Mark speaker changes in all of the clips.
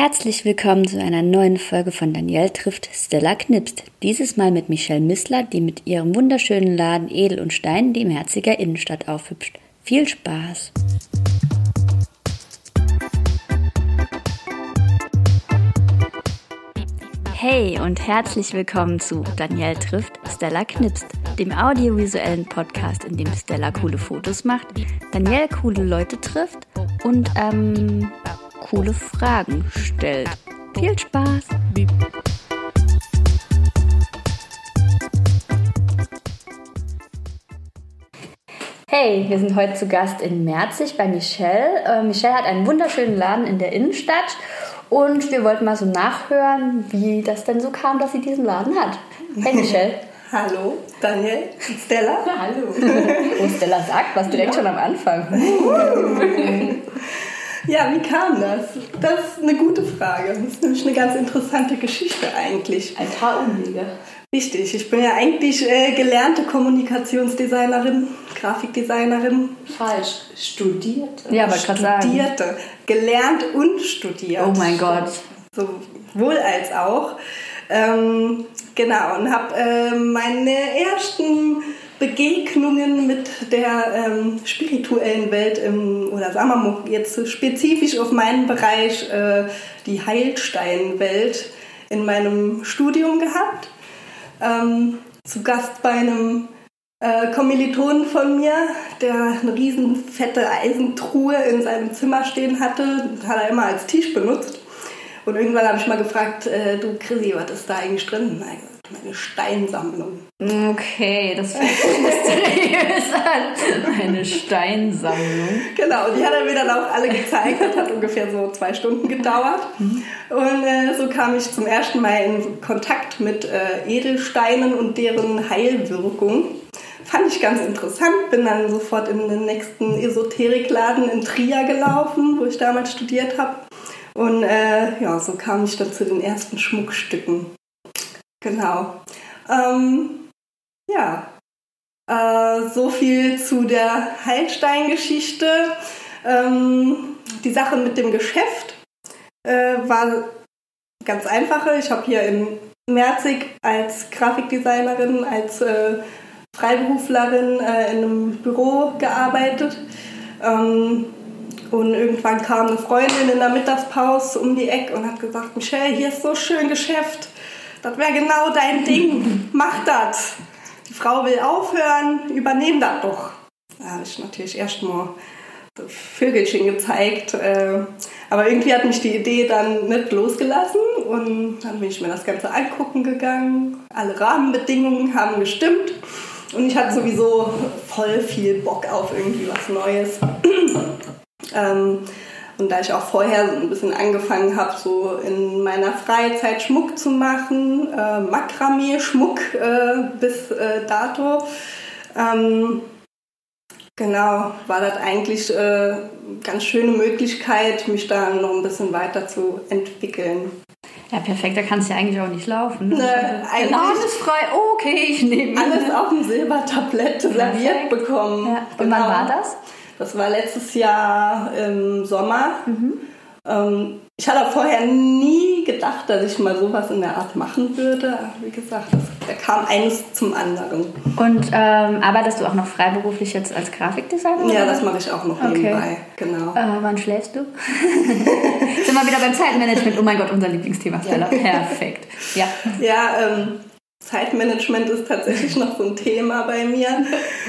Speaker 1: Herzlich willkommen zu einer neuen Folge von Danielle trifft Stella Knipst. Dieses Mal mit Michelle Missler, die mit ihrem wunderschönen Laden Edel und Stein die Merziger Innenstadt aufhübscht. Viel Spaß! Hey und herzlich willkommen zu Danielle trifft Stella Knipst, dem audiovisuellen Podcast, in dem Stella coole Fotos macht, Danielle coole Leute trifft und ähm, coole Fragen stellt. Viel Spaß! Hey, wir sind heute zu Gast in Merzig bei Michelle. Äh, Michelle hat einen wunderschönen Laden in der Innenstadt und wir wollten mal so nachhören, wie das denn so kam, dass sie diesen Laden hat. Hey Michelle.
Speaker 2: Hallo, Daniel, Stella.
Speaker 1: Hallo. oh, Stella sagt was direkt ja. schon am Anfang.
Speaker 2: Ja, wie kam das? Das ist eine gute Frage. Das ist nämlich eine ganz interessante Geschichte eigentlich.
Speaker 1: Ein paar Umwege.
Speaker 2: Richtig, ich bin ja eigentlich äh, gelernte Kommunikationsdesignerin, Grafikdesignerin.
Speaker 1: Falsch, studierte.
Speaker 2: Ja, aber gerade sagen. Studierte, gelernt und studiert.
Speaker 1: Oh mein Gott.
Speaker 2: Sowohl als auch. Ähm, genau, und habe äh, meine ersten Begegnungen mit der ähm, spirituellen Welt im, oder sagen wir mal jetzt spezifisch auf meinen Bereich äh, die Heilsteinwelt in meinem Studium gehabt. Ähm, zu Gast bei einem äh, Kommilitonen von mir, der eine riesen fette Eisentruhe in seinem Zimmer stehen hatte, hat er immer als Tisch benutzt. Und irgendwann habe ich mal gefragt, äh, du Chrissy, was ist da eigentlich drin? Meine Steinsammlung.
Speaker 1: Okay, das sich mysteriös an. Eine Steinsammlung.
Speaker 2: Genau, die hat er mir dann auch alle gezeigt. Das hat ungefähr so zwei Stunden gedauert. Mhm. Und äh, so kam ich zum ersten Mal in Kontakt mit äh, Edelsteinen und deren Heilwirkung. Fand ich ganz interessant. Bin dann sofort in den nächsten Esoterikladen in Trier gelaufen, wo ich damals studiert habe. Und äh, ja, so kam ich dann zu den ersten Schmuckstücken. Genau. Ähm, ja, äh, so viel zu der Heilstein-Geschichte. Ähm, die Sache mit dem Geschäft äh, war ganz einfache. Ich habe hier in Merzig als Grafikdesignerin, als äh, Freiberuflerin äh, in einem Büro gearbeitet. Ähm, und irgendwann kam eine Freundin in der Mittagspause um die Ecke und hat gesagt, Michelle, hier ist so schön Geschäft. Das wäre genau dein Ding. Mach das. Frau will aufhören, übernehm das doch. Da habe ich natürlich erst mal Vögelchen gezeigt. Äh, aber irgendwie hat mich die Idee dann nicht losgelassen und dann bin ich mir das Ganze angucken gegangen. Alle Rahmenbedingungen haben gestimmt und ich hatte sowieso voll viel Bock auf irgendwie was Neues. Und da ich auch vorher so ein bisschen angefangen habe, so in meiner Freizeit Schmuck zu machen, äh, Makramee-Schmuck äh, bis äh, dato, ähm, genau, war das eigentlich äh, ganz schöne Möglichkeit, mich da noch ein bisschen weiter zu entwickeln.
Speaker 1: Ja, perfekt, da kannst du ja eigentlich auch nicht laufen. Ne? Eigentlich Der Laden ist frei, okay, ich nehme
Speaker 2: Alles auf dem Silbertablett serviert bekommen.
Speaker 1: Ja. Und genau. wann war das?
Speaker 2: Das war letztes Jahr im Sommer. Mhm. Ähm, ich hatte vorher nie gedacht, dass ich mal sowas in der Art machen würde. Wie gesagt, da kam eines zum anderen.
Speaker 1: Und ähm, arbeitest du auch noch freiberuflich jetzt als Grafikdesigner?
Speaker 2: Ja, das mache ich auch noch okay. nebenbei. Genau.
Speaker 1: Äh, wann schläfst du? Sind wir wieder beim Zeitmanagement? Oh mein Gott, unser Lieblingsthema, Stella. Ja. Perfekt. Ja,
Speaker 2: ja ähm, Zeitmanagement ist tatsächlich noch so ein Thema bei mir.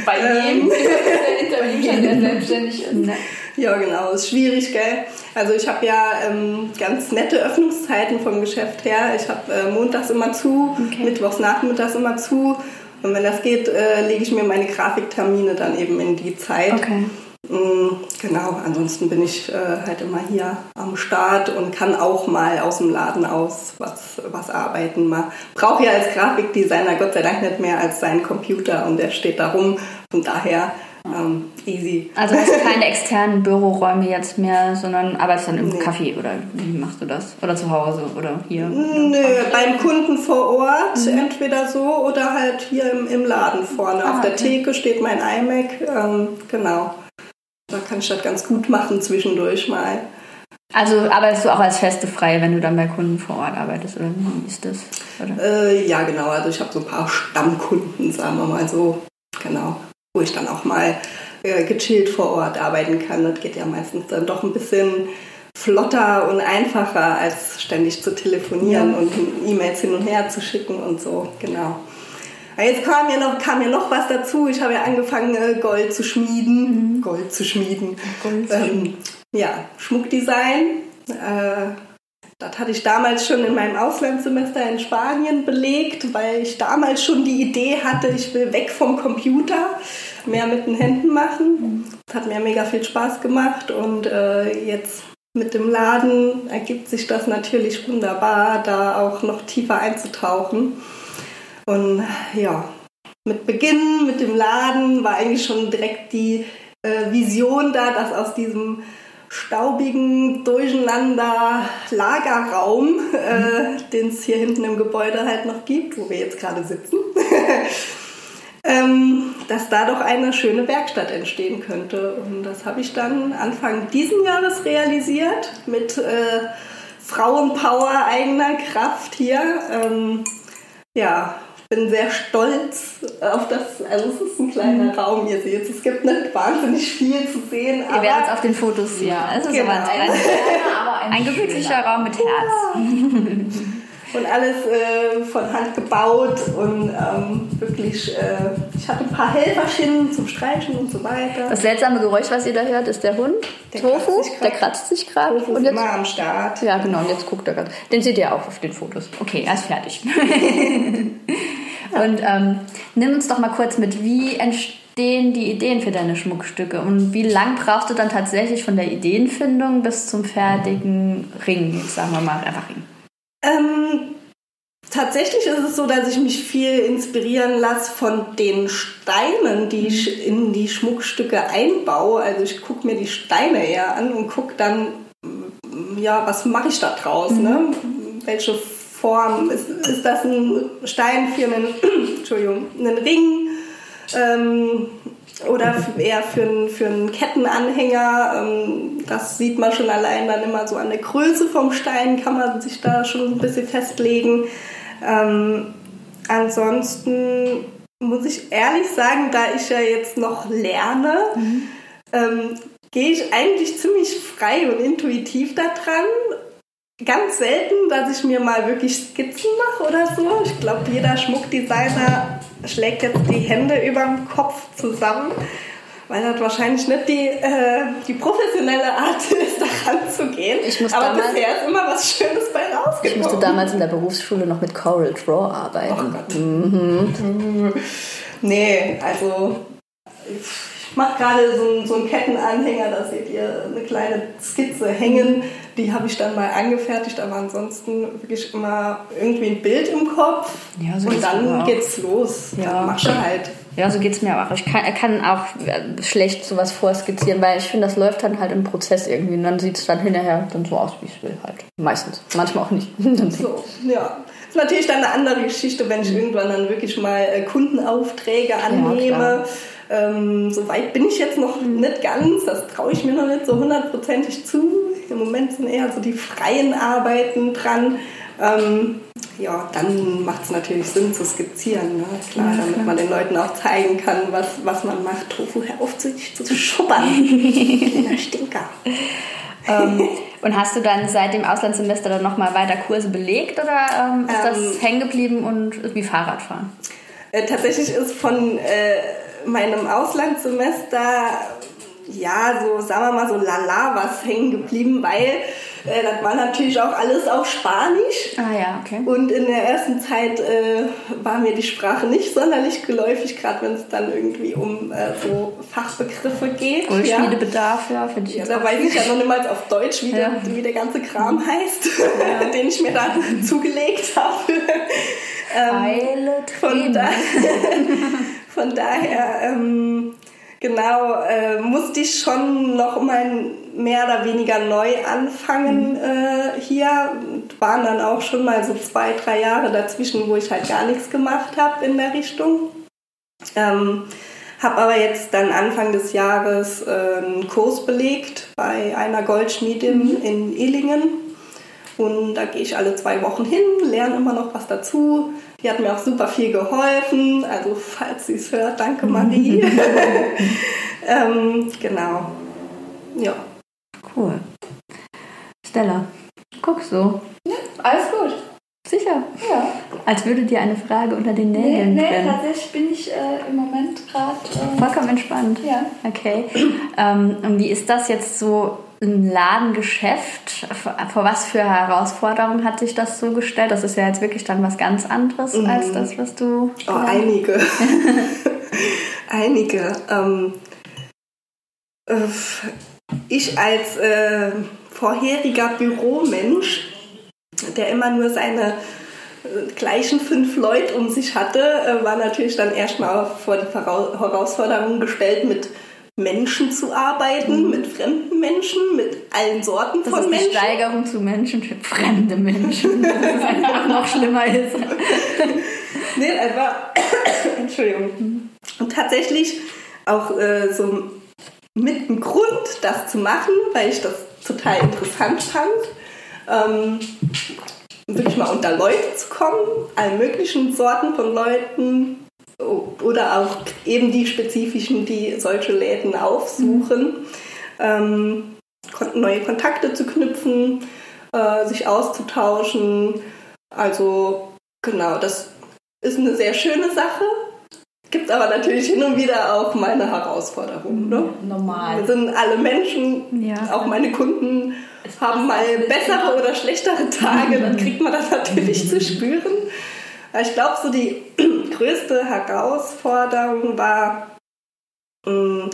Speaker 1: Bei jedem, ähm, der selbstständig ist. Ne?
Speaker 2: Ja, genau, ist schwierig, gell? Also ich habe ja ähm, ganz nette Öffnungszeiten vom Geschäft her. Ich habe äh, montags immer zu, okay. mittwochs nachmittags immer zu. Und wenn das geht, äh, lege ich mir meine Grafiktermine dann eben in die Zeit.
Speaker 1: Okay.
Speaker 2: Mm, genau, ansonsten bin ich äh, halt immer hier am Start und kann auch mal aus dem Laden aus was, was arbeiten. Man braucht ja als Grafikdesigner Gott sei Dank nicht mehr als seinen Computer und der steht da rum. Von daher ähm, easy.
Speaker 1: Also hast du keine externen Büroräume jetzt mehr, sondern arbeitest dann im nee. Café oder wie machst du das? Oder zu Hause oder hier?
Speaker 2: Nö, beim Kunden vor Ort, mhm. entweder so oder halt hier im, im Laden vorne. Ah, Auf der okay. Theke steht mein iMac, ähm, genau. Da kann ich das ganz gut machen zwischendurch mal.
Speaker 1: Also arbeitest du auch als feste Freie, wenn du dann bei Kunden vor Ort arbeitest, oder wie ist das?
Speaker 2: Äh, ja, genau. Also ich habe so ein paar Stammkunden, sagen wir mal so, genau, wo ich dann auch mal äh, gechillt vor Ort arbeiten kann. Das geht ja meistens dann doch ein bisschen flotter und einfacher, als ständig zu telefonieren ja. und E-Mails hin und her zu schicken und so, genau. Jetzt kam ja noch, kam ja noch was dazu. Ich habe ja angefangen, äh, Gold zu schmieden. Mhm. Gold zu schmieden. Gold. Ähm, ja, Schmuckdesign. Äh, das hatte ich damals schon in meinem Auslandssemester in Spanien belegt, weil ich damals schon die Idee hatte, ich will weg vom Computer, mehr mit den Händen machen. Das hat mir mega viel Spaß gemacht und äh, jetzt mit dem Laden ergibt sich das natürlich wunderbar, da auch noch tiefer einzutauchen. Und ja, mit Beginn mit dem Laden war eigentlich schon direkt die äh, Vision da, dass aus diesem staubigen, durcheinander Lagerraum, äh, den es hier hinten im Gebäude halt noch gibt, wo wir jetzt gerade sitzen, ähm, dass da doch eine schöne Werkstatt entstehen könnte. Und das habe ich dann Anfang diesen Jahres realisiert mit äh, Frauenpower eigener Kraft hier. Ähm, ja, bin sehr stolz auf das. Also es ist ein kleiner mhm. Raum, ihr seht es. gibt nicht wahnsinnig viel zu sehen.
Speaker 1: Ihr werdet es auf den Fotos sehen. Ja, es ist genau. aber ein, ein, ein gemütlicher Raum mit Herz.
Speaker 2: und alles äh, von Hand gebaut und ähm, wirklich, äh, ich hatte ein paar Helferchen zum Streichen und so weiter.
Speaker 1: Das seltsame Geräusch, was ihr da hört, ist der Hund, der Tofu, kratzt der kratzt sich gerade.
Speaker 2: Tofu und jetzt, immer am Start.
Speaker 1: Ja, genau, und jetzt guckt er gerade. Den seht ihr auch auf den Fotos. Okay, er ist fertig. und ähm, nimm uns doch mal kurz mit, wie entstehen die Ideen für deine Schmuckstücke und wie lang brauchst du dann tatsächlich von der Ideenfindung bis zum fertigen Ring, sagen wir mal einfach Ring?
Speaker 2: Ähm, tatsächlich ist es so, dass ich mich viel inspirieren lasse von den Steinen, die ich in die Schmuckstücke einbaue. Also ich gucke mir die Steine eher an und gucke dann, ja, was mache ich da draus? Ne? Mhm. Ne? Welche Form? Ist, ist das ein Stein für einen, Entschuldigung, einen Ring? Ähm, oder eher für einen, für einen Kettenanhänger. Ähm, das sieht man schon allein dann immer so an der Größe vom Stein, kann man sich da schon ein bisschen festlegen. Ähm, ansonsten muss ich ehrlich sagen, da ich ja jetzt noch lerne, mhm. ähm, gehe ich eigentlich ziemlich frei und intuitiv da dran. Ganz selten, dass ich mir mal wirklich Skizzen mache oder so. Ich glaube, jeder Schmuckdesigner schlägt jetzt die Hände über dem Kopf zusammen, weil das wahrscheinlich nicht die, äh, die professionelle Art ist, da ranzugehen. Aber damals, bisher ist immer was Schönes bei rausgekommen.
Speaker 1: Ich musste damals in der Berufsschule noch mit Coral Draw arbeiten. Oh Gott. Mhm.
Speaker 2: Nee, also ich mache gerade so, so einen Kettenanhänger, da seht ihr eine kleine Skizze hängen. Die habe ich dann mal angefertigt, aber ansonsten wirklich immer irgendwie ein Bild im Kopf. Ja, so und dann geht's los. Ja. Dann machst du halt.
Speaker 1: Ja, so geht es mir auch. Ich kann, kann auch schlecht sowas vorskizzieren, weil ich finde, das läuft dann halt im Prozess irgendwie und dann sieht es dann hinterher dann so aus, wie ich es will halt. Meistens. Manchmal auch nicht.
Speaker 2: so, ja. Das ist natürlich dann eine andere Geschichte, wenn ich irgendwann dann wirklich mal äh, Kundenaufträge annehme. Ja, ähm, so weit bin ich jetzt noch nicht ganz, das traue ich mir noch nicht so hundertprozentig zu. Im Moment sind eher so die freien Arbeiten dran. Ähm, ja, dann macht es natürlich Sinn zu skizzieren, ne? klar, ja, damit man den Leuten auch zeigen kann, was, was man macht. Tofu, hör auf, zu, zu schubbern. Kleiner Stinker.
Speaker 1: ähm, und hast du dann seit dem Auslandssemester dann nochmal weiter Kurse belegt oder ähm, ist das ähm, hängen geblieben und wie Fahrradfahren?
Speaker 2: Äh, tatsächlich ist von äh, meinem Auslandssemester, ja, so sagen wir mal so lala was hängen geblieben, weil äh, das war natürlich auch alles auf Spanisch.
Speaker 1: Ah ja, okay.
Speaker 2: Und in der ersten Zeit äh, war mir die Sprache nicht sonderlich geläufig, gerade wenn es dann irgendwie um äh, so Fachbegriffe geht.
Speaker 1: Goldschmiedebedarf, ja, ja finde ich.
Speaker 2: Ja, da weiß ich ja noch niemals auf Deutsch, wie, ja. der, wie der ganze Kram heißt, ja. den ich mir da zugelegt habe.
Speaker 1: ähm, von,
Speaker 2: da, von daher, ähm, genau, äh, musste ich schon noch mal mehr oder weniger neu anfangen mhm. äh, hier. Waren dann auch schon mal so zwei, drei Jahre dazwischen, wo ich halt gar nichts gemacht habe in der Richtung. Ähm, Habe aber jetzt dann Anfang des Jahres äh, einen Kurs belegt bei einer Goldschmiedin mhm. in Illingen. Und da gehe ich alle zwei Wochen hin, lerne immer noch was dazu. Die hat mir auch super viel geholfen. Also falls sie es hört, danke Marie. ähm, genau. Ja.
Speaker 1: Cool. Stella, guckst du?
Speaker 3: Ja, alles gut.
Speaker 1: Sicher?
Speaker 3: Ja.
Speaker 1: Als würde dir eine Frage unter den Nägeln
Speaker 3: nee, nee,
Speaker 1: brennen.
Speaker 3: tatsächlich bin ich äh, im Moment gerade... Äh,
Speaker 1: Vollkommen entspannt?
Speaker 3: Ja.
Speaker 1: Okay. ähm, und wie ist das jetzt so ein Ladengeschäft? Vor, was für Herausforderungen hat sich das so gestellt? Das ist ja jetzt wirklich dann was ganz anderes mhm. als das, was du...
Speaker 2: Oh, einige. einige. Ähm, äh, ich als äh, vorheriger Büromensch der immer nur seine äh, gleichen fünf Leute um sich hatte, äh, war natürlich dann erstmal vor die Herausforderung gestellt, mit Menschen zu arbeiten, mhm. mit fremden Menschen, mit allen Sorten
Speaker 1: das
Speaker 2: von
Speaker 1: ist
Speaker 2: Menschen.
Speaker 1: Die Steigerung zu Menschen für fremde Menschen, das einfach noch schlimmer ist.
Speaker 2: nee, einfach, Entschuldigung. Und tatsächlich auch äh, so mit dem Grund, das zu machen, weil ich das total interessant fand ähm, wirklich mal unter Leute zu kommen, allen möglichen Sorten von Leuten oder auch eben die spezifischen, die solche Läden aufsuchen, ähm, neue Kontakte zu knüpfen, äh, sich auszutauschen. Also genau, das ist eine sehr schöne Sache. Gibt aber natürlich hin und wieder auch meine Herausforderungen. Ne?
Speaker 3: Normal.
Speaker 2: Wir sind alle Menschen, ja. auch meine Kunden haben mal bessere oder schlechtere Tage, dann kriegt man das natürlich zu spüren. Ich glaube, so die größte Herausforderung war, mh, mm,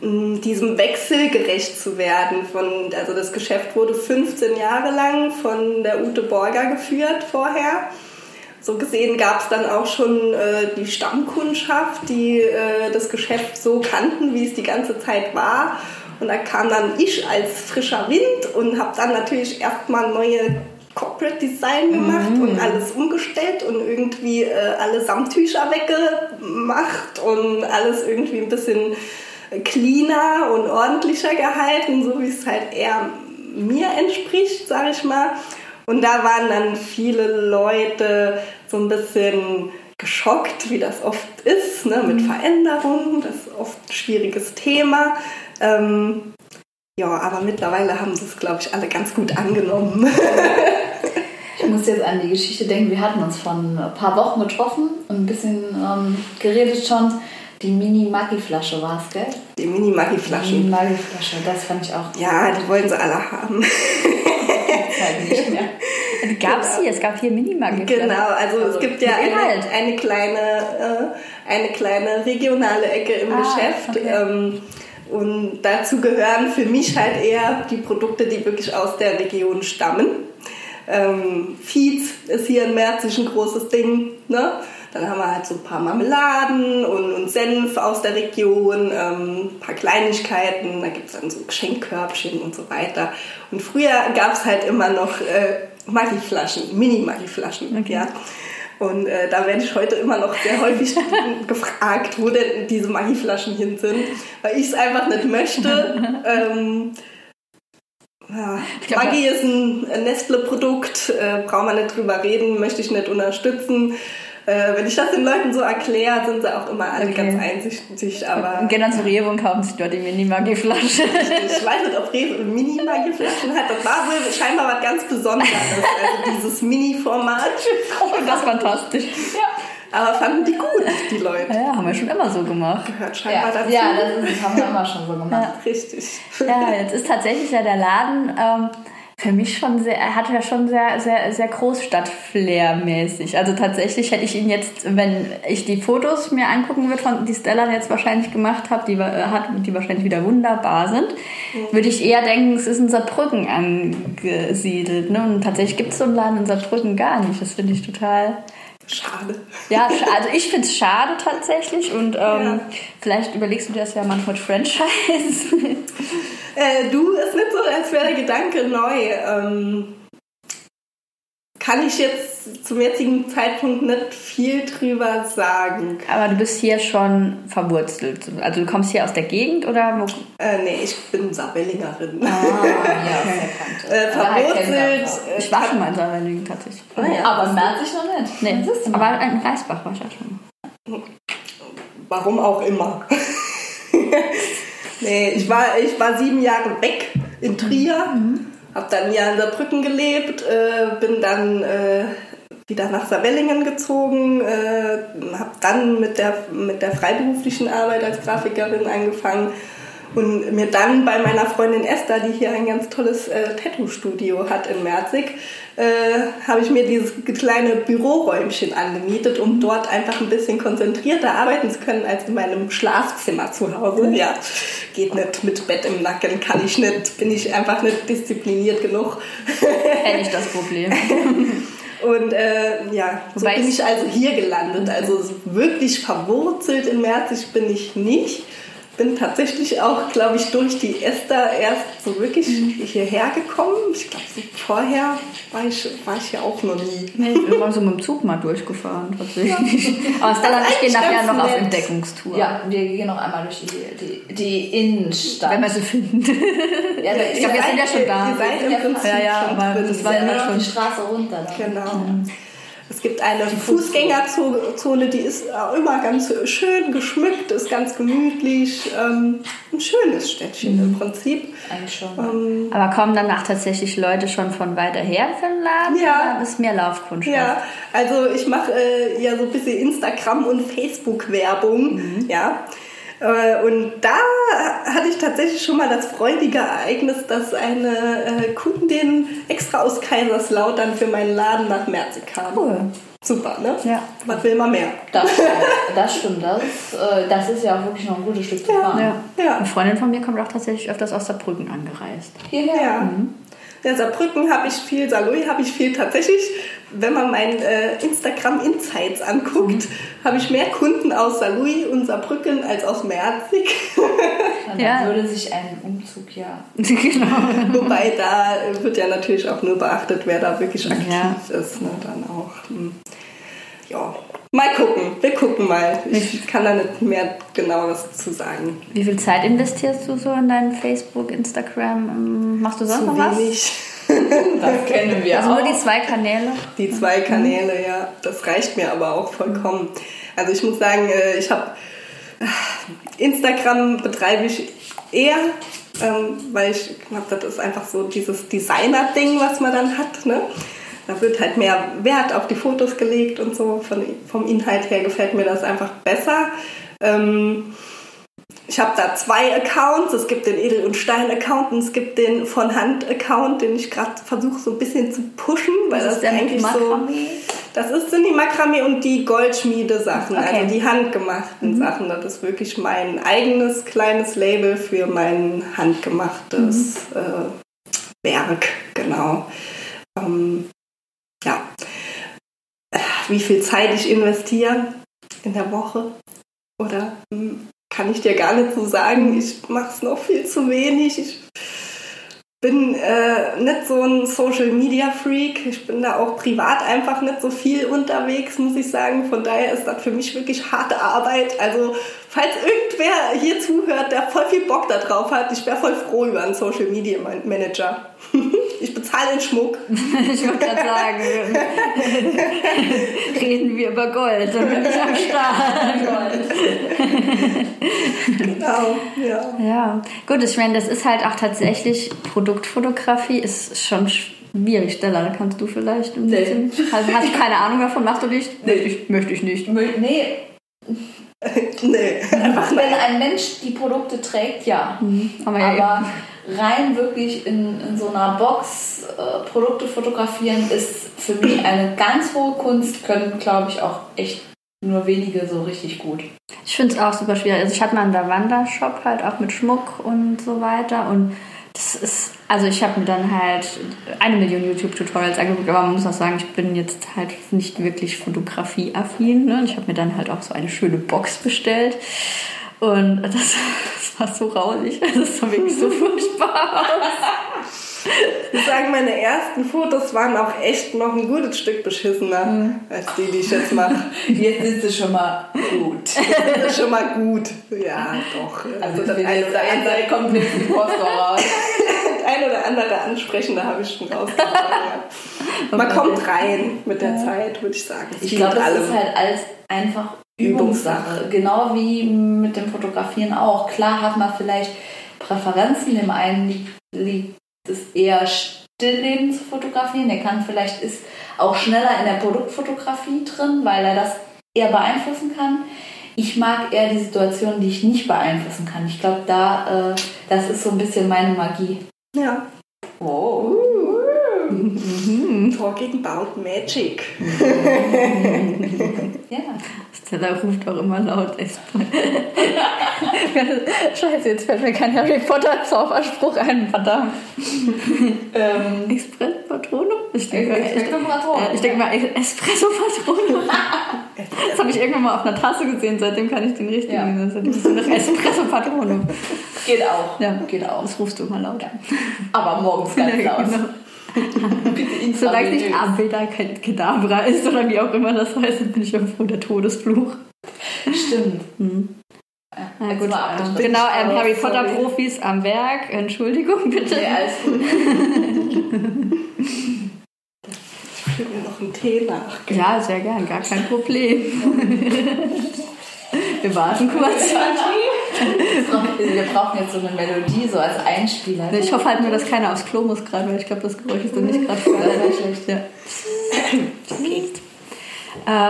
Speaker 2: mm, diesem Wechsel gerecht zu werden. Von, also das Geschäft wurde 15 Jahre lang von der Ute Borger geführt vorher. So gesehen gab es dann auch schon äh, die Stammkundschaft, die äh, das Geschäft so kannten, wie es die ganze Zeit war. Und da kam dann ich als frischer Wind und habe dann natürlich erstmal neue Corporate Design gemacht mhm. und alles umgestellt und irgendwie äh, alle Samttücher weggemacht und alles irgendwie ein bisschen cleaner und ordentlicher gehalten, so wie es halt eher mir entspricht, sage ich mal. Und da waren dann viele Leute so ein bisschen geschockt, wie das oft ist, ne, mit mhm. Veränderungen. Das ist oft ein schwieriges Thema. Ähm, ja, aber mittlerweile haben sie es, glaube ich, alle ganz gut angenommen.
Speaker 3: ich muss jetzt an die Geschichte denken. Wir hatten uns vor ein paar Wochen getroffen und ein bisschen ähm, geredet schon. Die Mini-Maggi-Flasche war es, gell?
Speaker 2: Die Mini-Maggi-Flasche.
Speaker 3: Mini-Maggi-Flasche, das fand ich auch.
Speaker 2: Ja, die wollen sie alle haben.
Speaker 3: halt nicht mehr.
Speaker 1: Gab es hier? Es gab hier Mini-Maggi.
Speaker 2: Genau, also, also, es gibt ja eine, eine, kleine, äh, eine kleine regionale Ecke im ah, Geschäft. Okay. Ähm, und dazu gehören für mich halt eher die Produkte, die wirklich aus der Region stammen. Ähm, Fietz ist hier in Merzig ein großes Ding. Ne? Dann haben wir halt so ein paar Marmeladen und, und Senf aus der Region, ähm, ein paar Kleinigkeiten, da gibt es dann so Geschenkkörbchen und so weiter. Und früher gab es halt immer noch äh, Maggi-Flaschen, Mini-Maggi-Flaschen. Okay. Ja. Und äh, da werde ich heute immer noch sehr häufig gefragt, wo denn diese Maggi-Flaschen hin sind, weil ich es einfach nicht möchte. ähm, ja, Maggi ist ein Nestle-Produkt, äh, braucht man nicht drüber reden, möchte ich nicht unterstützen. Äh, wenn ich das den Leuten so erkläre, sind sie auch immer alle okay. ganz einsichtig. Aber,
Speaker 1: Gehen dann zu Rewe und kaufen sich dort die Mini-Maggi-Flasche.
Speaker 2: Ich weiß nicht, ob Rewe Mini-Maggi-Flaschen hat. Das war wohl scheinbar was ganz Besonderes. Also dieses Mini-Format.
Speaker 1: Und das ist fantastisch.
Speaker 2: Ja. Aber fanden die gut, die Leute.
Speaker 1: Ja, haben wir schon immer so gemacht.
Speaker 2: Gehört scheinbar
Speaker 3: ja,
Speaker 2: dazu.
Speaker 3: Ja, das ist, haben wir immer schon so gemacht. Ja.
Speaker 2: Richtig.
Speaker 1: Ja, jetzt ist tatsächlich ja der Laden ähm, für mich schon sehr, er hat ja schon sehr, sehr, sehr Großstadt-Flair-mäßig. Also tatsächlich hätte ich ihn jetzt, wenn ich die Fotos mir angucken würde, von die Stella jetzt wahrscheinlich gemacht hat, die, hat, die wahrscheinlich wieder wunderbar sind, mhm. würde ich eher denken, es ist in Saarbrücken angesiedelt. Ne? Und tatsächlich gibt es so einen Laden in Saarbrücken gar nicht. Das finde ich total
Speaker 2: Schade.
Speaker 1: Ja, also ich finde es schade tatsächlich und ähm, ja. vielleicht überlegst du dir das ja manchmal mit Franchise.
Speaker 2: äh, du, ist nicht so, als wäre der Gedanke neu. Ähm, kann ich jetzt zum jetzigen Zeitpunkt nicht viel drüber sagen.
Speaker 1: Aber du bist hier schon verwurzelt. Also du kommst hier aus der Gegend oder wo?
Speaker 2: Äh, nee, ich bin Saarwellingerin.
Speaker 3: Ah, ja,
Speaker 2: äh, verwurzelt.
Speaker 1: Ich war schon mal in Saarwellingen tatsächlich.
Speaker 3: Oh, ja. Aber in Merzig noch nicht.
Speaker 1: Nee, aber in Reisbach war ich auch schon.
Speaker 2: Warum auch immer. nee, ich war, ich war sieben Jahre weg in Trier. Mhm. Hab dann Jahr in Saarbrücken gelebt, äh, bin dann äh, wieder nach Saarwellingen gezogen, äh, habe dann mit der, mit der freiberuflichen Arbeit als Grafikerin angefangen und mir dann bei meiner Freundin Esther, die hier ein ganz tolles äh, Tattoo-Studio hat in Merzig, äh, habe ich mir dieses kleine Büroräumchen angemietet, um dort einfach ein bisschen konzentrierter arbeiten zu können als in meinem Schlafzimmer zu Hause. Ja, geht nicht mit Bett im Nacken, kann ich nicht, bin ich einfach nicht diszipliniert genug.
Speaker 1: Kenne ich das Problem.
Speaker 2: Und äh, ja, so Wobei bin ich also hier gelandet. Also wirklich verwurzelt in Merzig bin ich nicht bin tatsächlich auch, glaube ich, durch die Esther erst so wirklich mhm. hierher gekommen. Ich glaube, so vorher war ich, war ich ja auch noch nie.
Speaker 1: Nee, ich bin mal so mit dem Zug mal durchgefahren, tatsächlich. Ja. Aber Stella und ich gehen nachher noch auf Entdeckungstour.
Speaker 3: Ja, wir gehen noch einmal durch die, die, die Innenstadt.
Speaker 1: Wenn wir sie finden.
Speaker 3: ja, ich glaube, wir sind ja schon da.
Speaker 2: Wir seid im Prinzip
Speaker 1: ja, ja, aber das war
Speaker 3: ja schon die Straße runter.
Speaker 2: Dann. Genau. Mhm. Es gibt eine Fußgängerzone, die ist immer ganz schön geschmückt, ist ganz gemütlich. Ähm, ein schönes Städtchen mhm. im Prinzip.
Speaker 3: Eigentlich schon.
Speaker 1: Ähm, Aber kommen danach tatsächlich Leute schon von weiter her für den Laden?
Speaker 2: Ja.
Speaker 1: Oder ist mehr Laufkundschaft?
Speaker 2: Ja, also ich mache äh, ja so ein bisschen Instagram- und Facebook-Werbung. Mhm. Ja. Äh, und da hatte ich tatsächlich schon mal das freudige Ereignis, dass eine äh, Kundin extra aus Kaiserslautern für meinen Laden nach Merzig kam.
Speaker 1: Cool.
Speaker 2: Super, ne?
Speaker 1: Ja.
Speaker 2: Was will man mehr?
Speaker 3: Das, das stimmt. Das, äh, das ist ja auch wirklich noch ein gutes Stück zu fahren.
Speaker 1: Ja. ja. Eine Freundin von mir kommt auch tatsächlich öfters aus Saarbrücken angereist.
Speaker 2: Hierher? Ja. Mhm. Ja, Saarbrücken habe ich viel, Saarlouis habe ich viel. Tatsächlich, wenn man mein äh, Instagram Insights anguckt, mhm. habe ich mehr Kunden aus Saarlouis und Saarbrücken als aus Merzig.
Speaker 3: Dann ja. würde sich ein Umzug ja.
Speaker 2: genau. Wobei da wird ja natürlich auch nur beachtet, wer da wirklich aktiv ja. ist. Ne? Dann auch. Hm. Ja, Mal gucken, wir gucken mal. Ich kann da nicht mehr genaueres zu sagen.
Speaker 1: Wie viel Zeit investierst du so in dein Facebook, Instagram? Ähm, machst du sonst zu noch was?
Speaker 2: Wenig.
Speaker 3: Das kennen wir
Speaker 1: Also
Speaker 3: auch.
Speaker 1: nur die zwei Kanäle?
Speaker 2: Die zwei Kanäle, ja. Das reicht mir aber auch vollkommen. Also ich muss sagen, äh, ich habe äh, Instagram betreibe ich eher, ähm, weil ich glaube, das ist einfach so dieses Designer-Ding, was man dann hat. Ne? Da wird halt mehr Wert auf die Fotos gelegt und so. Von, vom Inhalt her gefällt mir das einfach besser. Ähm, ich habe da zwei Accounts. Es gibt den Edel- und Stein-Account und es gibt den von Hand-Account, den ich gerade versuche so ein bisschen zu pushen, weil das, das ist eigentlich so. Das ist, sind die Makramee und die Goldschmiede-Sachen, okay. also die handgemachten mhm. Sachen. Das ist wirklich mein eigenes kleines Label für mein handgemachtes mhm. äh, Werk, genau. Ähm, ja, wie viel Zeit ich investiere in der Woche oder hm, kann ich dir gar nicht so sagen. Ich mache es noch viel zu wenig. Ich bin äh, nicht so ein Social Media Freak. Ich bin da auch privat einfach nicht so viel unterwegs, muss ich sagen. Von daher ist das für mich wirklich harte Arbeit. Also, falls irgendwer hier zuhört, der voll viel Bock darauf hat, ich wäre voll froh über einen Social Media Manager. Bezahle den Schmuck.
Speaker 1: ich wollte gerade sagen, reden wir über Gold, dann bin ich am Start.
Speaker 2: genau, ja.
Speaker 1: Ja, gut, ich meine, das ist halt auch tatsächlich, Produktfotografie ist schon schwierig. Stella, kannst du vielleicht ein bisschen? Nee. Also, hast du keine Ahnung davon? Machst du nicht?
Speaker 2: Nee.
Speaker 1: Ich, möchte ich nicht.
Speaker 3: Nee.
Speaker 2: nee,
Speaker 3: einfach Wenn ein Mensch die Produkte trägt, ja.
Speaker 1: Mhm. Aber,
Speaker 3: Aber rein wirklich in, in so einer Box äh, Produkte fotografieren ist für mich eine ganz hohe Kunst, können, glaube ich, auch echt nur wenige so richtig gut.
Speaker 1: Ich finde es auch super schwierig. Also ich hatte mal einen Lavanda-Shop halt auch mit Schmuck und so weiter und das ist, also ich habe mir dann halt eine Million YouTube-Tutorials angeguckt, aber man muss auch sagen, ich bin jetzt halt nicht wirklich fotografieaffin. Ne? Und ich habe mir dann halt auch so eine schöne Box bestellt. Und das, das war so raulig. Das sah wirklich so furchtbar aus.
Speaker 2: Ich muss sagen, meine ersten Fotos waren auch echt noch ein gutes Stück beschissener mhm. als die, die ich jetzt mache.
Speaker 3: Jetzt ist es schon mal gut.
Speaker 2: Jetzt ist es schon mal gut. Ja, doch.
Speaker 3: Also, also das eine oder andere kommt nicht die Post raus.
Speaker 2: ein oder andere ansprechen, habe ich schon rausgekommen. Ja. Man kommt rein mit der ja. Zeit, würde ich sagen.
Speaker 3: Ich glaube, das ist halt alles einfach Übungssache. Genau wie mit dem Fotografieren auch. Klar hat man vielleicht Präferenzen. Dem einen liegt es eher Stillleben zu fotografieren. Der kann vielleicht ist auch schneller in der Produktfotografie drin, weil er das eher beeinflussen kann. Ich mag eher die Situationen, die ich nicht beeinflussen kann. Ich glaube, da, äh, das ist so ein bisschen meine Magie.
Speaker 2: Ja.
Speaker 3: Oh.
Speaker 2: Mhm. Talking about magic.
Speaker 3: ja.
Speaker 1: Stella ruft auch immer laut Scheiße, jetzt fällt mir kein Harry Potter Zauberspruch ein, verdammt. ähm, Espresso Patrono? Ich denke, ich, ich, denke mal Espresso Patrono. das habe ich irgendwann mal auf einer Tasse gesehen, seitdem kann ich den richtigen. Ja. Das ist noch Espresso Patrono.
Speaker 3: Geht auch.
Speaker 1: Ja, geht auch. Das rufst du immer laut.
Speaker 3: Aber morgens ganz laut. Genau.
Speaker 1: Solange es nicht Abweder Kedabra ist oder wie auch immer das heißt, bin ich ja froh, der Todesfluch.
Speaker 3: Stimmt.
Speaker 1: Hm. Na gut, ähm, genau, ähm, Harry Potter Profis am Werk. Entschuldigung bitte.
Speaker 3: Nee, alles gut.
Speaker 2: ich fülle mir noch einen Tee nach.
Speaker 1: Ja, sehr gern, gar kein Problem. Wir warten kurz.
Speaker 3: Wir brauchen jetzt so eine Melodie, so als Einspieler.
Speaker 1: Ich hoffe halt nur, dass keiner aufs Klo muss gerade, weil ich glaube, das Geräusch ist dann nicht gerade schlecht. Ja.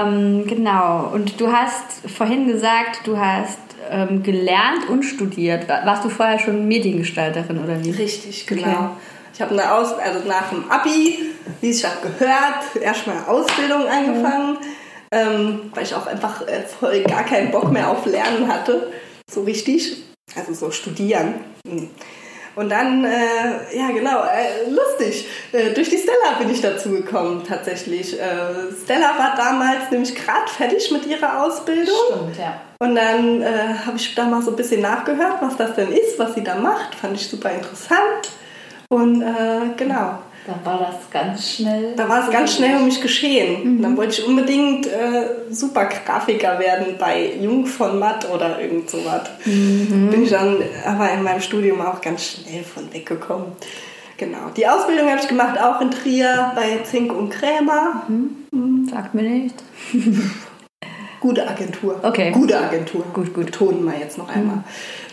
Speaker 1: ähm, genau. Und du hast vorhin gesagt, du hast ähm, gelernt und studiert. Warst du vorher schon Mediengestalterin oder wie?
Speaker 2: Richtig, genau. Okay. Ich habe eine Aus also nach dem Abi, wie es habe gehört, erstmal Ausbildung angefangen. Mhm ähm, weil ich auch einfach äh, voll gar keinen Bock mehr auf Lernen hatte, so richtig, also so studieren. Hm. Und dann, äh, ja genau, äh, lustig, äh, durch die Stella bin ich dazu gekommen tatsächlich. Äh, Stella war damals nämlich gerade fertig mit ihrer Ausbildung.
Speaker 3: Stimmt, ja.
Speaker 2: Und dann äh, habe ich da mal so ein bisschen nachgehört, was das denn ist, was sie da macht. Fand ich super interessant. Und genau,
Speaker 3: da war das ganz schnell.
Speaker 2: Da war es ganz schnell um mich geschehen. Mhm. Dann wollte ich unbedingt äh, super Grafiker werden bei Jung von Matt oder irgend sowas. Mhm. Bin ich dann aber in meinem Studium auch ganz schnell von weggekommen. Genau. Die Ausbildung habe ich gemacht auch in Trier bei Zink und Krämer.
Speaker 1: Mhm. mhm. Sagt mir nicht.
Speaker 2: Gute Agentur.
Speaker 1: Okay.
Speaker 2: Gute Agentur.
Speaker 1: Gut, gut.
Speaker 2: Betonen wir jetzt noch einmal.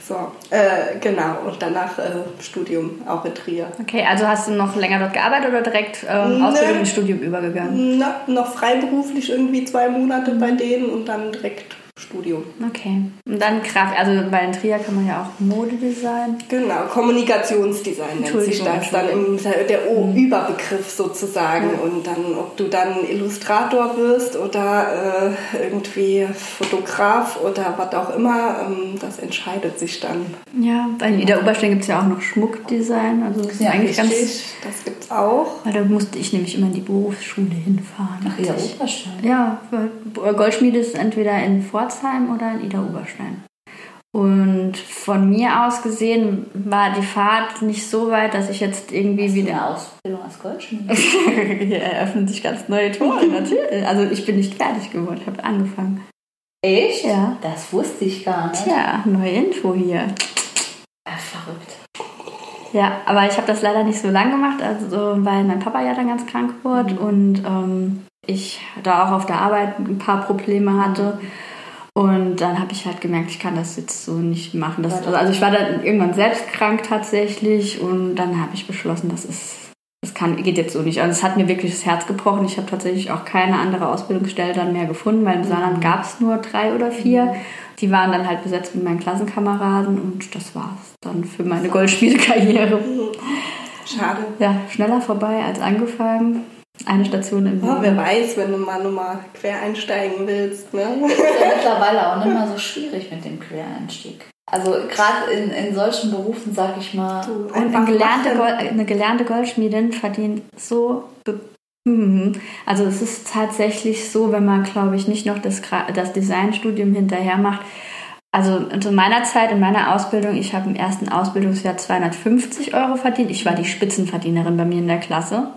Speaker 2: Mhm. So, äh, genau. Und danach äh, Studium auch in Trier.
Speaker 1: Okay, also hast du noch länger dort gearbeitet oder direkt ähm, Ausbildung ins Studium übergegangen?
Speaker 2: Na, noch freiberuflich irgendwie zwei Monate bei denen und dann direkt Studium.
Speaker 1: Okay. Und dann Kraft, also bei den Trier kann man ja auch Modedesign.
Speaker 2: Genau, Kommunikationsdesign nennt sich das dann im, der mhm. Überbegriff sozusagen. Ja. Und dann, ob du dann Illustrator wirst oder äh, irgendwie Fotograf oder was auch immer, ähm, das entscheidet sich dann.
Speaker 1: Ja, bei Ida Oberstein gibt es ja auch noch Schmuckdesign. Also das ist ja, eigentlich richtig, ganz.
Speaker 2: Das gibt es auch.
Speaker 1: Weil da musste ich nämlich immer in die Berufsschule hinfahren.
Speaker 3: Ach, Ida Oberstein?
Speaker 1: Ja, Goldschmiede ist entweder in Pforzheim Pforzheim oder in Ida-Oberstein. Und von mir aus gesehen war die Fahrt nicht so weit, dass ich jetzt irgendwie
Speaker 3: Hast
Speaker 1: wieder.
Speaker 3: Eine Ausbildung als Goldschmied?
Speaker 1: Hier eröffnen sich ganz neue Tore, natürlich. Also ich bin nicht fertig geworden, ich habe angefangen.
Speaker 3: Echt?
Speaker 1: Ja.
Speaker 3: Das wusste ich gar nicht.
Speaker 1: Tja, neue Info hier.
Speaker 3: Ja, verrückt.
Speaker 1: Ja, aber ich habe das leider nicht so lang gemacht, also weil mein Papa ja dann ganz krank wurde mhm. und ähm, ich da auch auf der Arbeit ein paar Probleme hatte. Mhm und dann habe ich halt gemerkt, ich kann das jetzt so nicht machen. Das, also ich war dann irgendwann selbst krank tatsächlich und dann habe ich beschlossen, das ist das kann, geht jetzt so nicht. Also es hat mir wirklich das Herz gebrochen. Ich habe tatsächlich auch keine andere Ausbildungsstelle dann mehr gefunden, weil im Saarland mhm. gab es nur drei oder vier. Mhm. Die waren dann halt besetzt mit meinen Klassenkameraden und das war es dann für meine Goldspielkarriere.
Speaker 2: Schade.
Speaker 1: Ja, schneller vorbei als angefangen eine Station im
Speaker 2: oh, Wer weiß, wenn du mal nochmal quer einsteigen willst. Ne?
Speaker 3: Das ist ja mittlerweile auch nicht mehr so schwierig mit dem Quereinstieg. Also gerade in, in solchen Berufen, sag ich mal.
Speaker 1: Du, und eine gelernte, Gold, eine gelernte Goldschmiedin verdient so. Mhm. Also es ist tatsächlich so, wenn man, glaube ich, nicht noch das, das Designstudium hinterher macht, also zu meiner Zeit, in meiner Ausbildung, ich habe im ersten Ausbildungsjahr 250 Euro verdient. Ich war die Spitzenverdienerin bei mir in der Klasse.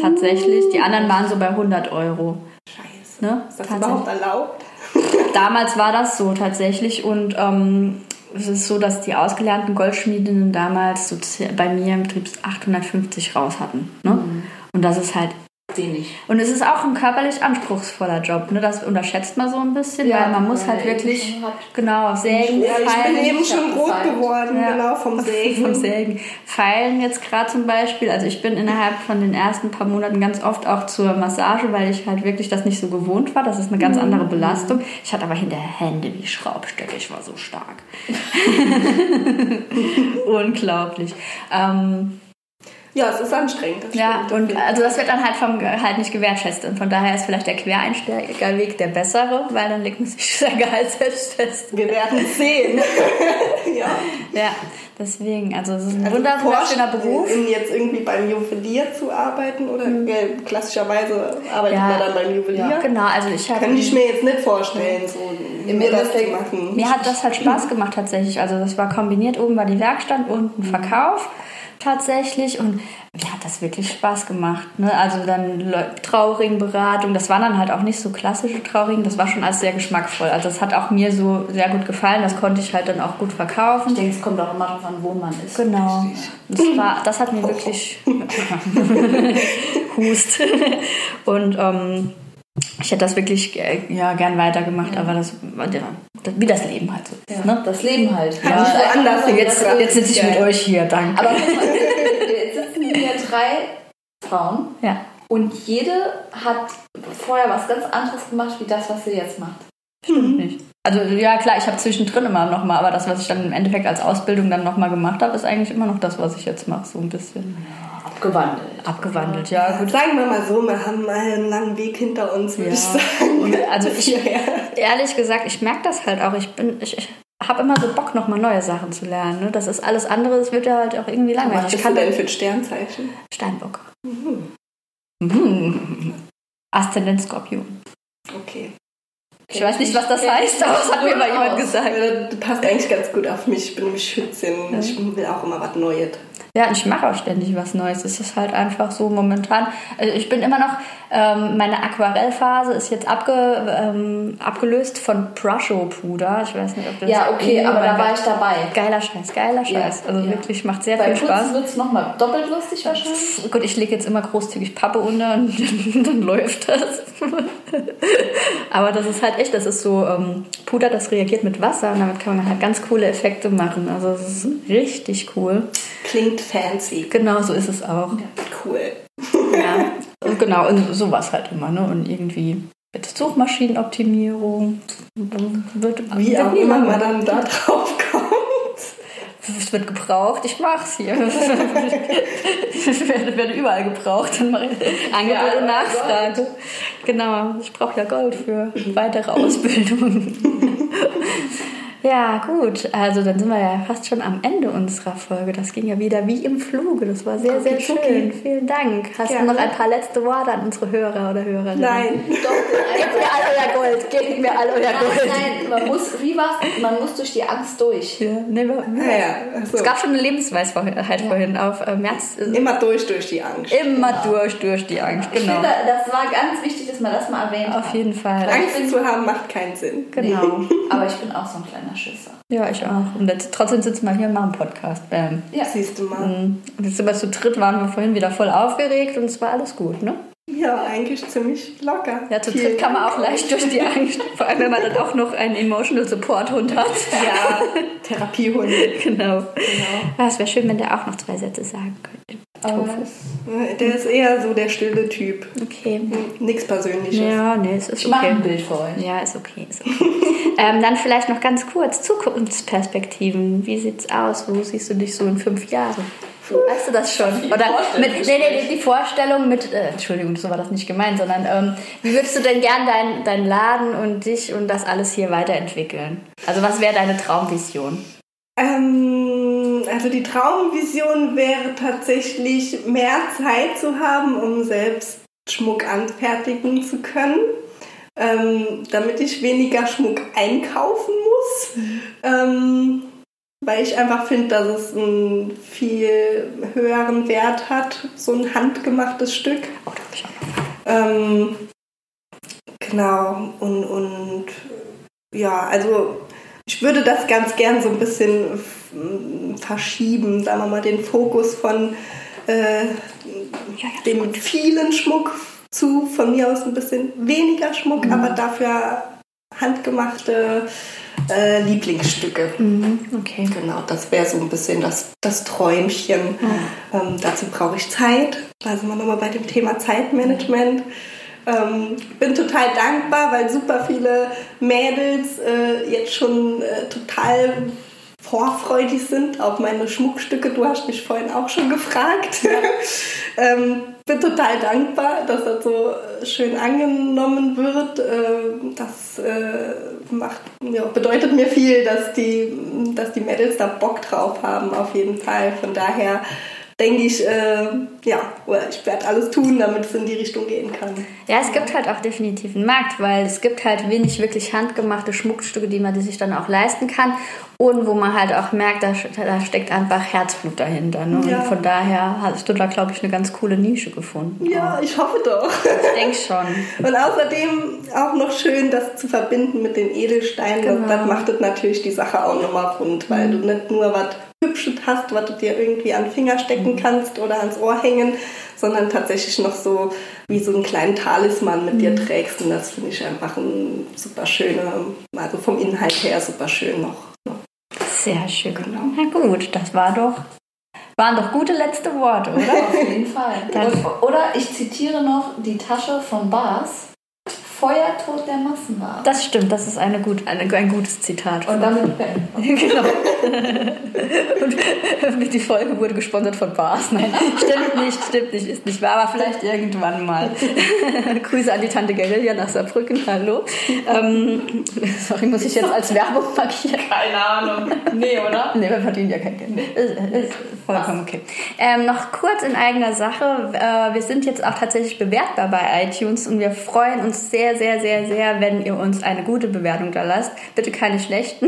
Speaker 1: Tatsächlich. Die anderen waren so bei 100 Euro.
Speaker 2: Scheiße. Ne? Ist das überhaupt erlaubt?
Speaker 1: Damals war das so tatsächlich. Und ähm, es ist so, dass die ausgelernten Goldschmiedinnen damals so bei mir im Betrieb 850 raus hatten. Ne? Mhm. Und das ist halt wenig. Und es ist auch ein körperlich anspruchsvoller Job. Ne? Das unterschätzt man so ein bisschen, ja, weil man muss halt wirklich genau sägen.
Speaker 2: Ja, ich bin eben schon rot geworden, ja. genau vom Sägen.
Speaker 1: vom Sägen. Feilen jetzt gerade zum Beispiel. Also ich bin innerhalb von den ersten paar Monaten ganz oft auch zur Massage, weil ich halt wirklich das nicht so gewohnt war. Das ist eine ganz mhm. andere Belastung. Ich hatte aber hinterher Hände wie Schraubstöcke. Ich war so stark. Unglaublich. Ähm,
Speaker 2: ja, es ist anstrengend.
Speaker 1: ja, und also das wird dann halt vom Gehalt nicht gewertschätzt. Und von daher ist vielleicht der Quereinsteigerweg der bessere, weil dann legt man sich sein Gehalt selbst fest.
Speaker 2: Wir werden sehen. ja.
Speaker 1: Ja, deswegen, also es ist ein also wunderschöner Beruf.
Speaker 2: jetzt irgendwie beim Juwelier zu arbeiten oder mhm. klassischerweise arbeitet ja. man dann beim Juwelier? Ja,
Speaker 1: genau, also ich habe...
Speaker 2: Kann ich mir jetzt nicht vorstellen, so
Speaker 1: im zu machen. Mir hat das halt Spaß gemacht tatsächlich. Also das war kombiniert, oben war die Werkstatt, unten Verkauf tatsächlich und mir hat das wirklich Spaß gemacht. Ne? Also dann Trauringberatung, das waren dann halt auch nicht so klassische Trauringen, das war schon alles sehr geschmackvoll. Also das hat auch mir so sehr gut gefallen, das konnte ich halt dann auch gut verkaufen.
Speaker 3: Ich denke, es kommt auch immer darauf an, wo man ist.
Speaker 1: Genau. Das, war, das hat mir wirklich Hust. Und ähm, ich hätte das wirklich äh, ja, gern weitergemacht, ja. aber das, ja, wie das Leben halt so
Speaker 3: ist. Ne? Das Leben halt.
Speaker 1: Ja, ja anders. Jetzt, jetzt sitze ich mit euch hier, danke. Aber
Speaker 3: jetzt sitzen hier drei Frauen
Speaker 1: ja.
Speaker 3: und jede hat vorher was ganz anderes gemacht, wie das, was sie jetzt macht.
Speaker 1: Stimmt mhm. nicht. Also ja klar, ich habe zwischendrin immer noch mal, aber das, was ich dann im Endeffekt als Ausbildung dann noch mal gemacht habe, ist eigentlich immer noch das, was ich jetzt mache, so ein bisschen.
Speaker 3: Ja abgewandelt.
Speaker 1: Abgewandelt, ja.
Speaker 2: ja. Gut. Sagen wir mal so, wir haben mal einen langen Weg hinter uns, würde ja. ich sagen. Und
Speaker 1: also ich, ehrlich gesagt, ich merke das halt auch. Ich bin, ich, ich habe immer so Bock, nochmal neue Sachen zu lernen. Ne? Das ist alles andere, das wird ja halt auch irgendwie langweilig.
Speaker 2: Was bist du denn für ein Sternzeichen?
Speaker 1: Steinbock. Mhm. Mhm. Aszendent Skorpion.
Speaker 2: Okay.
Speaker 1: Ich weiß nicht, was das heißt, aber das hat mir mal jemand gesagt.
Speaker 2: Das passt eigentlich ganz gut auf mich. Ich bin nämlich Schützin. Ich will auch immer was Neues.
Speaker 1: Ja, ich mache auch ständig was Neues. Es ist halt einfach so momentan. Also ich bin immer noch, ähm, meine Aquarellphase ist jetzt abge, ähm, abgelöst von Brusho-Puder. Ich weiß nicht, ob
Speaker 3: das Ja, okay, aber da war ich dabei.
Speaker 1: Geiler Scheiß, geiler Scheiß. Ja, also ja. wirklich macht sehr
Speaker 3: Bei
Speaker 1: viel Spaß.
Speaker 3: Putzen wird es nochmal doppelt lustig wahrscheinlich.
Speaker 1: Gut, ich lege jetzt immer großzügig Pappe unter und dann läuft das. aber das ist halt echt, das ist so ähm, Puder, das reagiert mit Wasser und damit kann man halt ganz coole Effekte machen. Also es ist richtig cool.
Speaker 2: Klingt fancy.
Speaker 1: Genau, so ist es auch. Ja,
Speaker 2: cool.
Speaker 1: Ja, und genau, und sowas halt immer, ne? Und irgendwie mit Suchmaschinenoptimierung
Speaker 2: wird wie auch immer man dann da drauf kommt.
Speaker 1: Es wird gebraucht, ich mach's hier. ich werde, werde überall gebraucht. Angebot ja, und Nachfrage. Genau, ich brauche ja Gold für weitere Ausbildung. Ja, gut. Also dann sind wir ja fast schon am Ende unserer Folge. Das ging ja wieder wie im Fluge. Das war sehr, sehr schön. Okay. Vielen Dank. Hast Gerne. du noch ein paar letzte Worte an unsere Hörer oder Hörerinnen?
Speaker 2: Nein.
Speaker 3: Doch, gebt mir all euer Gold. Gebt mir all euer Gold. Nein, man muss, wie war's? Man muss durch die Angst durch.
Speaker 1: Ja, nee, ja,
Speaker 2: ja.
Speaker 1: Also. Es gab schon eine Lebensweisheit ja. vorhin auf äh, März.
Speaker 2: Immer durch, durch die Angst.
Speaker 1: Immer genau. durch, durch die Angst, genau. Ich
Speaker 3: finde, das war ganz wichtig, dass man das mal erwähnt
Speaker 1: Auf jeden Fall.
Speaker 2: Angst zu haben macht keinen Sinn.
Speaker 1: Genau.
Speaker 3: Aber ich bin auch so ein kleiner Schisser.
Speaker 1: Ja, ich auch. Und jetzt, trotzdem sitzen wir hier und machen Podcast. Bam.
Speaker 2: Ja, siehst du mal.
Speaker 1: Mhm. Und jetzt sind wir zu dritt, waren wir vorhin wieder voll aufgeregt und es war alles gut, ne?
Speaker 2: Ja, eigentlich ziemlich locker.
Speaker 1: Ja, zu dritt kann man auch leicht durch die Angst. Vor allem, wenn man dann auch noch einen Emotional Support Hund hat.
Speaker 2: Ja, Therapiehund.
Speaker 1: genau. genau. Ja, es wäre schön, wenn der auch noch zwei Sätze sagen könnte.
Speaker 2: Tofu. Der ist eher so der stille Typ.
Speaker 1: Okay.
Speaker 2: Nichts Persönliches.
Speaker 1: Ja, nee, es ist
Speaker 3: ich okay. ein Bild für euch.
Speaker 1: Ja, ist okay. Ist okay. ähm, dann vielleicht noch ganz kurz Zukunftsperspektiven. Wie sieht's aus? Wo siehst du dich so in fünf Jahren? Weißt du das schon? Oder mit, nee, nee, die Vorstellung mit, äh, Entschuldigung, so war das nicht gemeint, sondern ähm, wie würdest du denn gern deinen dein Laden und dich und das alles hier weiterentwickeln? Also was wäre deine Traumvision?
Speaker 2: Ähm, also die Traumvision wäre tatsächlich mehr Zeit zu haben, um selbst Schmuck anfertigen zu können. ähm, damit ich weniger Schmuck einkaufen muss. Ähm, weil ich einfach finde, dass es einen viel höheren Wert hat, so ein handgemachtes Stück. Oh. Ähm, genau, und, und ja, also ich würde das ganz gern so ein bisschen verschieben, sagen wir mal, den Fokus von äh, dem vielen Schmuck zu von mir aus ein bisschen weniger Schmuck, mhm. aber dafür handgemachte äh, Lieblingsstücke.
Speaker 1: Mhm. Okay.
Speaker 2: Genau, das wäre so ein bisschen das, das Träumchen. Mhm. Ähm, dazu brauche ich Zeit. Da sind wir nochmal bei dem Thema Zeitmanagement. Ähm, bin total dankbar, weil super viele Mädels äh, jetzt schon äh, total vorfreudig sind auf meine Schmuckstücke. Du hast mich vorhin auch schon gefragt. ähm, bin total dankbar, dass das so schön angenommen wird. Ähm, das äh, macht, ja, bedeutet mir viel, dass die, dass die Mädels da Bock drauf haben, auf jeden Fall. Von daher denke ich, äh, ja, ich werde alles tun, damit es in die Richtung gehen kann.
Speaker 1: Ja, es gibt halt auch definitiv einen Markt, weil es gibt halt wenig wirklich handgemachte Schmuckstücke, die man sich dann auch leisten kann und wo man halt auch merkt, da, da steckt einfach Herzblut dahinter. Ne? Ja. Und von daher hast du da, glaube ich, eine ganz coole Nische gefunden.
Speaker 2: Ja, ich hoffe doch.
Speaker 1: Ich denke schon.
Speaker 2: Und außerdem auch noch schön, das zu verbinden mit den Edelsteinen. Genau. Das, das macht das natürlich die Sache auch nochmal rund, weil mhm. du nicht nur was Hübsches hast, was du dir irgendwie an den Finger stecken mhm. kannst oder ans Ohr hängen, sondern tatsächlich noch so wie so einen kleinen Talisman mit mhm. dir trägst. Und das finde ich einfach ein super schöner, also vom Inhalt her super schön noch.
Speaker 1: Sehr schön. Genau. Na gut, das war doch, waren doch gute letzte Worte, oder?
Speaker 3: Auf jeden Fall. oder ich zitiere noch die Tasche von Bas. Feuertod der Massenware.
Speaker 1: Das stimmt, das ist eine gut, eine, ein gutes Zitat.
Speaker 3: Und damit beenden
Speaker 1: Genau. Und die Folge wurde gesponsert von Bars. Nein, stimmt nicht, stimmt nicht, ist nicht wahr, aber vielleicht irgendwann mal. Grüße an die Tante Guerilla nach Saarbrücken, hallo. Ähm, sorry, muss ich jetzt als Werbung markieren?
Speaker 3: Keine Ahnung. Nee, oder?
Speaker 1: Nee, wir verdienen ja kein Geld. Ist, ist vollkommen okay. Ähm, noch kurz in eigener Sache. Äh, wir sind jetzt auch tatsächlich bewertbar bei iTunes und wir freuen uns sehr, sehr, sehr, sehr, sehr, wenn ihr uns eine gute Bewertung da lasst. Bitte keine schlechten,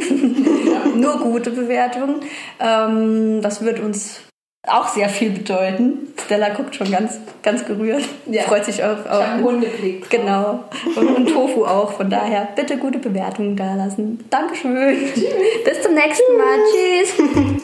Speaker 1: nur gute Bewertungen. Ähm, das wird uns auch sehr viel bedeuten. Stella guckt schon ganz, ganz gerührt. Ja. Freut sich auf. auf
Speaker 3: ich Hundeblick.
Speaker 1: Genau. Und, und, Tofu auch. Von daher bitte gute Bewertungen da lassen. Dankeschön. Tschüss. Bis zum nächsten Mal. Tschüss.